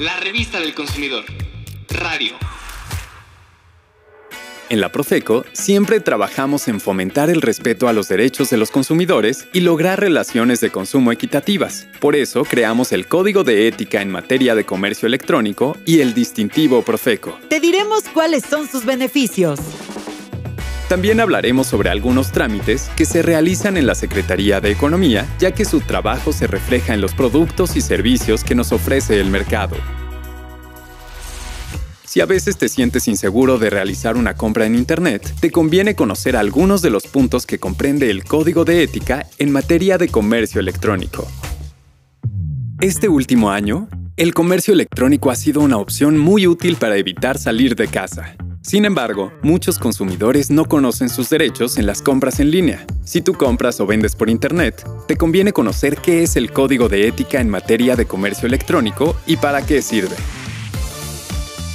La revista del consumidor. Radio. En la Profeco siempre trabajamos en fomentar el respeto a los derechos de los consumidores y lograr relaciones de consumo equitativas. Por eso creamos el Código de Ética en materia de comercio electrónico y el distintivo Profeco. Te diremos cuáles son sus beneficios. También hablaremos sobre algunos trámites que se realizan en la Secretaría de Economía, ya que su trabajo se refleja en los productos y servicios que nos ofrece el mercado. Si a veces te sientes inseguro de realizar una compra en Internet, te conviene conocer algunos de los puntos que comprende el Código de Ética en materia de comercio electrónico. Este último año, el comercio electrónico ha sido una opción muy útil para evitar salir de casa. Sin embargo, muchos consumidores no conocen sus derechos en las compras en línea. Si tú compras o vendes por Internet, te conviene conocer qué es el Código de Ética en materia de comercio electrónico y para qué sirve.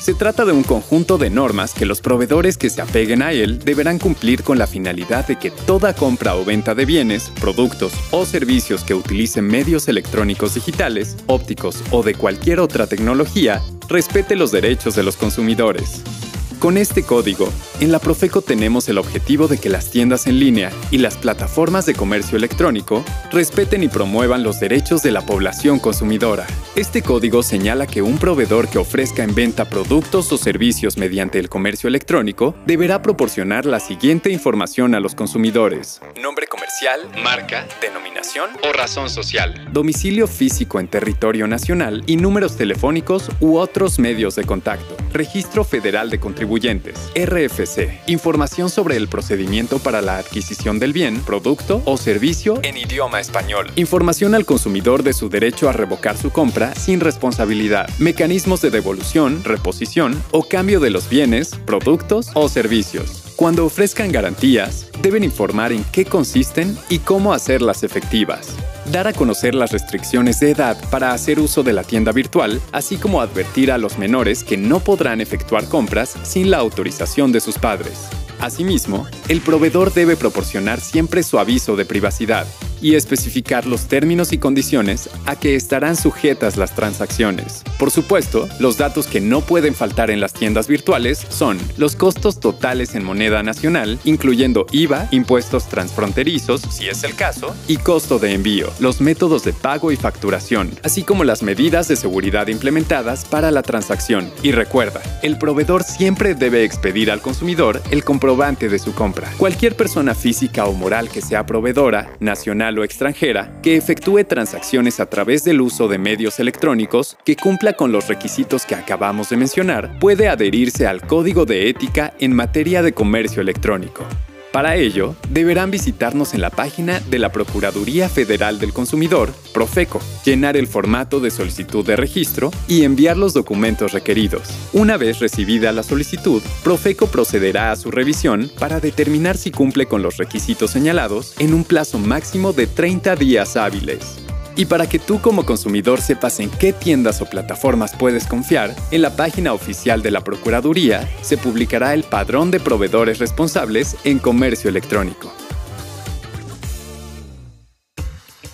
Se trata de un conjunto de normas que los proveedores que se apeguen a él deberán cumplir con la finalidad de que toda compra o venta de bienes, productos o servicios que utilicen medios electrónicos digitales, ópticos o de cualquier otra tecnología respete los derechos de los consumidores. Con este código, en la Profeco tenemos el objetivo de que las tiendas en línea y las plataformas de comercio electrónico respeten y promuevan los derechos de la población consumidora. Este código señala que un proveedor que ofrezca en venta productos o servicios mediante el comercio electrónico deberá proporcionar la siguiente información a los consumidores. Nombre comercial, marca, denominación o razón social. Domicilio físico en territorio nacional y números telefónicos u otros medios de contacto. Registro Federal de RFC. Información sobre el procedimiento para la adquisición del bien, producto o servicio en idioma español. Información al consumidor de su derecho a revocar su compra sin responsabilidad. Mecanismos de devolución, reposición o cambio de los bienes, productos o servicios. Cuando ofrezcan garantías, deben informar en qué consisten y cómo hacerlas efectivas. Dar a conocer las restricciones de edad para hacer uso de la tienda virtual, así como advertir a los menores que no podrán efectuar compras sin la autorización de sus padres. Asimismo, el proveedor debe proporcionar siempre su aviso de privacidad y especificar los términos y condiciones a que estarán sujetas las transacciones. Por supuesto, los datos que no pueden faltar en las tiendas virtuales son los costos totales en moneda nacional, incluyendo IVA, impuestos transfronterizos, si es el caso, y costo de envío, los métodos de pago y facturación, así como las medidas de seguridad implementadas para la transacción. Y recuerda, el proveedor siempre debe expedir al consumidor el comprobante de su compra. Cualquier persona física o moral que sea proveedora, nacional o extranjera, que efectúe transacciones a través del uso de medios electrónicos que cumpla con los requisitos que acabamos de mencionar, puede adherirse al Código de Ética en materia de comercio electrónico. Para ello, deberán visitarnos en la página de la Procuraduría Federal del Consumidor, Profeco, llenar el formato de solicitud de registro y enviar los documentos requeridos. Una vez recibida la solicitud, Profeco procederá a su revisión para determinar si cumple con los requisitos señalados en un plazo máximo de 30 días hábiles. Y para que tú como consumidor sepas en qué tiendas o plataformas puedes confiar, en la página oficial de la Procuraduría se publicará el padrón de proveedores responsables en comercio electrónico.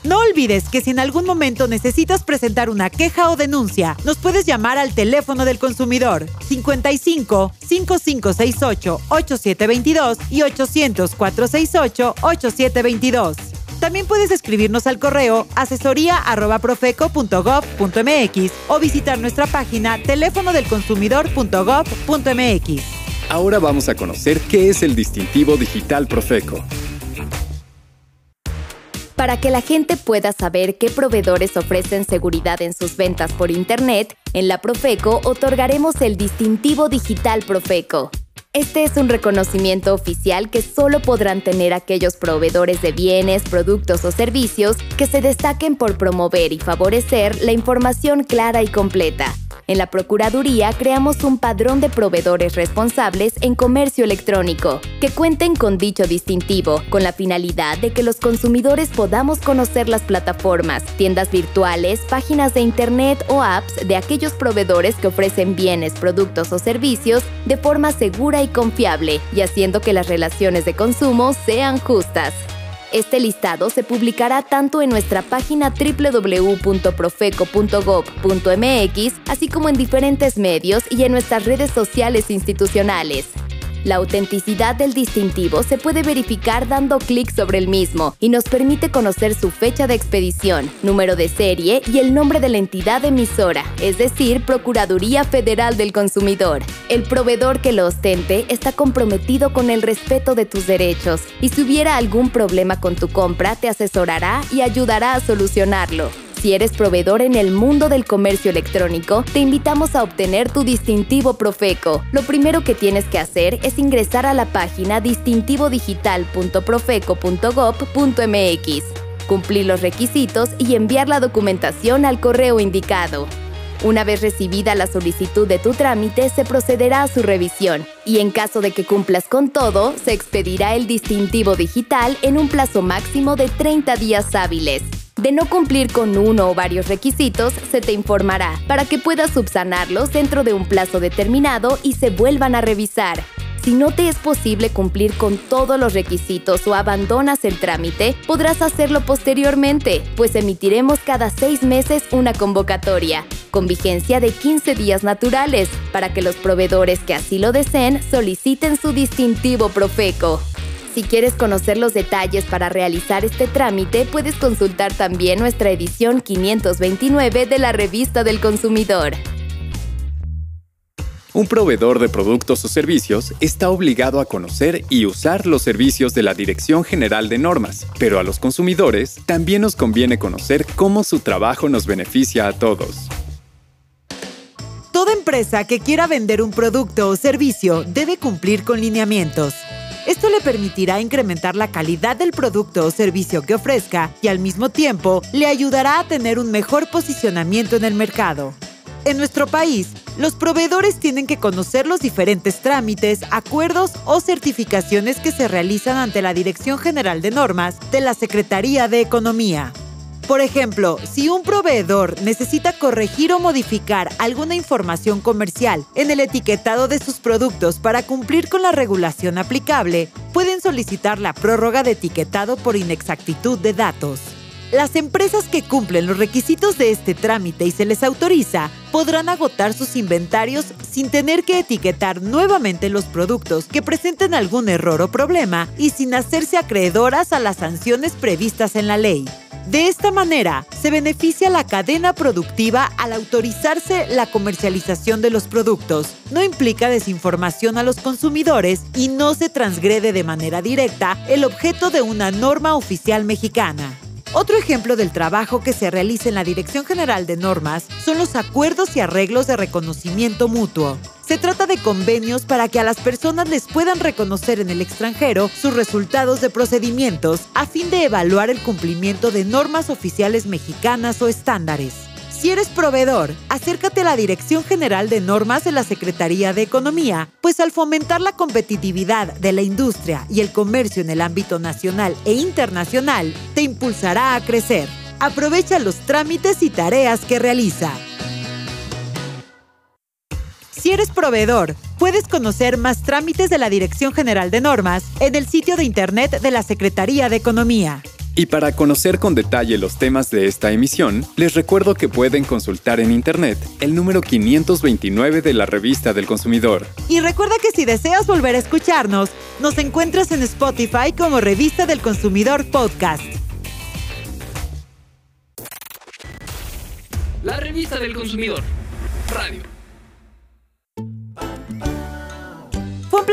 No olvides que si en algún momento necesitas presentar una queja o denuncia, nos puedes llamar al teléfono del consumidor 55 5568 8722 y 800 468 8722. También puedes escribirnos al correo asesoría@profeco.gov.mx o visitar nuestra página teléfonodelconsumidor.gov.mx. Ahora vamos a conocer qué es el distintivo digital Profeco. Para que la gente pueda saber qué proveedores ofrecen seguridad en sus ventas por Internet, en la Profeco otorgaremos el distintivo digital Profeco. Este es un reconocimiento oficial que solo podrán tener aquellos proveedores de bienes, productos o servicios que se destaquen por promover y favorecer la información clara y completa. En la Procuraduría creamos un padrón de proveedores responsables en comercio electrónico, que cuenten con dicho distintivo, con la finalidad de que los consumidores podamos conocer las plataformas, tiendas virtuales, páginas de Internet o apps de aquellos proveedores que ofrecen bienes, productos o servicios de forma segura y confiable, y haciendo que las relaciones de consumo sean justas. Este listado se publicará tanto en nuestra página www.profeco.gov.mx, así como en diferentes medios y en nuestras redes sociales institucionales. La autenticidad del distintivo se puede verificar dando clic sobre el mismo y nos permite conocer su fecha de expedición, número de serie y el nombre de la entidad emisora, es decir, Procuraduría Federal del Consumidor. El proveedor que lo ostente está comprometido con el respeto de tus derechos y si hubiera algún problema con tu compra te asesorará y ayudará a solucionarlo. Si eres proveedor en el mundo del comercio electrónico, te invitamos a obtener tu distintivo Profeco. Lo primero que tienes que hacer es ingresar a la página distintivodigital.profeco.gov.mx, cumplir los requisitos y enviar la documentación al correo indicado. Una vez recibida la solicitud de tu trámite, se procederá a su revisión y en caso de que cumplas con todo, se expedirá el distintivo digital en un plazo máximo de 30 días hábiles. De no cumplir con uno o varios requisitos, se te informará para que puedas subsanarlos dentro de un plazo determinado y se vuelvan a revisar. Si no te es posible cumplir con todos los requisitos o abandonas el trámite, podrás hacerlo posteriormente, pues emitiremos cada seis meses una convocatoria, con vigencia de 15 días naturales, para que los proveedores que así lo deseen soliciten su distintivo Profeco. Si quieres conocer los detalles para realizar este trámite, puedes consultar también nuestra edición 529 de la Revista del Consumidor. Un proveedor de productos o servicios está obligado a conocer y usar los servicios de la Dirección General de Normas, pero a los consumidores también nos conviene conocer cómo su trabajo nos beneficia a todos. Toda empresa que quiera vender un producto o servicio debe cumplir con lineamientos. Esto le permitirá incrementar la calidad del producto o servicio que ofrezca y al mismo tiempo le ayudará a tener un mejor posicionamiento en el mercado. En nuestro país, los proveedores tienen que conocer los diferentes trámites, acuerdos o certificaciones que se realizan ante la Dirección General de Normas de la Secretaría de Economía. Por ejemplo, si un proveedor necesita corregir o modificar alguna información comercial en el etiquetado de sus productos para cumplir con la regulación aplicable, pueden solicitar la prórroga de etiquetado por inexactitud de datos. Las empresas que cumplen los requisitos de este trámite y se les autoriza podrán agotar sus inventarios sin tener que etiquetar nuevamente los productos que presenten algún error o problema y sin hacerse acreedoras a las sanciones previstas en la ley. De esta manera, se beneficia la cadena productiva al autorizarse la comercialización de los productos. No implica desinformación a los consumidores y no se transgrede de manera directa el objeto de una norma oficial mexicana. Otro ejemplo del trabajo que se realiza en la Dirección General de Normas son los acuerdos y arreglos de reconocimiento mutuo. Se trata de convenios para que a las personas les puedan reconocer en el extranjero sus resultados de procedimientos a fin de evaluar el cumplimiento de normas oficiales mexicanas o estándares. Si eres proveedor, acércate a la Dirección General de Normas de la Secretaría de Economía, pues al fomentar la competitividad de la industria y el comercio en el ámbito nacional e internacional, te impulsará a crecer. Aprovecha los trámites y tareas que realiza. Si eres proveedor, puedes conocer más trámites de la Dirección General de Normas en el sitio de Internet de la Secretaría de Economía. Y para conocer con detalle los temas de esta emisión, les recuerdo que pueden consultar en Internet el número 529 de la Revista del Consumidor. Y recuerda que si deseas volver a escucharnos, nos encuentras en Spotify como Revista del Consumidor Podcast. La Revista del Consumidor. Radio.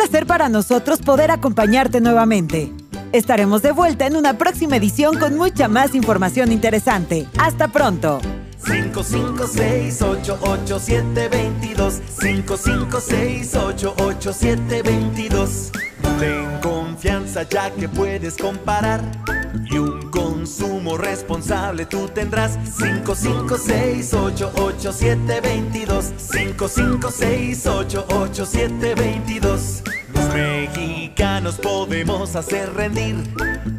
Placer para nosotros poder acompañarte nuevamente. Estaremos de vuelta en una próxima edición con mucha más información interesante. Hasta pronto. 556-887-22 556-887-22 Ten confianza ya que puedes comparar y un consumo responsable tú tendrás 556-887-22 556-887-22 Los mexicanos podemos hacer rendir.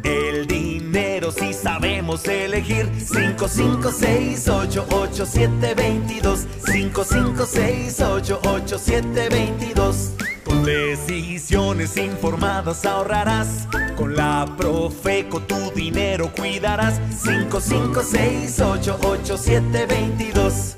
El dinero si sabemos elegir. 556-887-22 556-887-22 Con Decisiones informadas ahorrarás. Con la Profeco tu dinero cuidarás. 55688722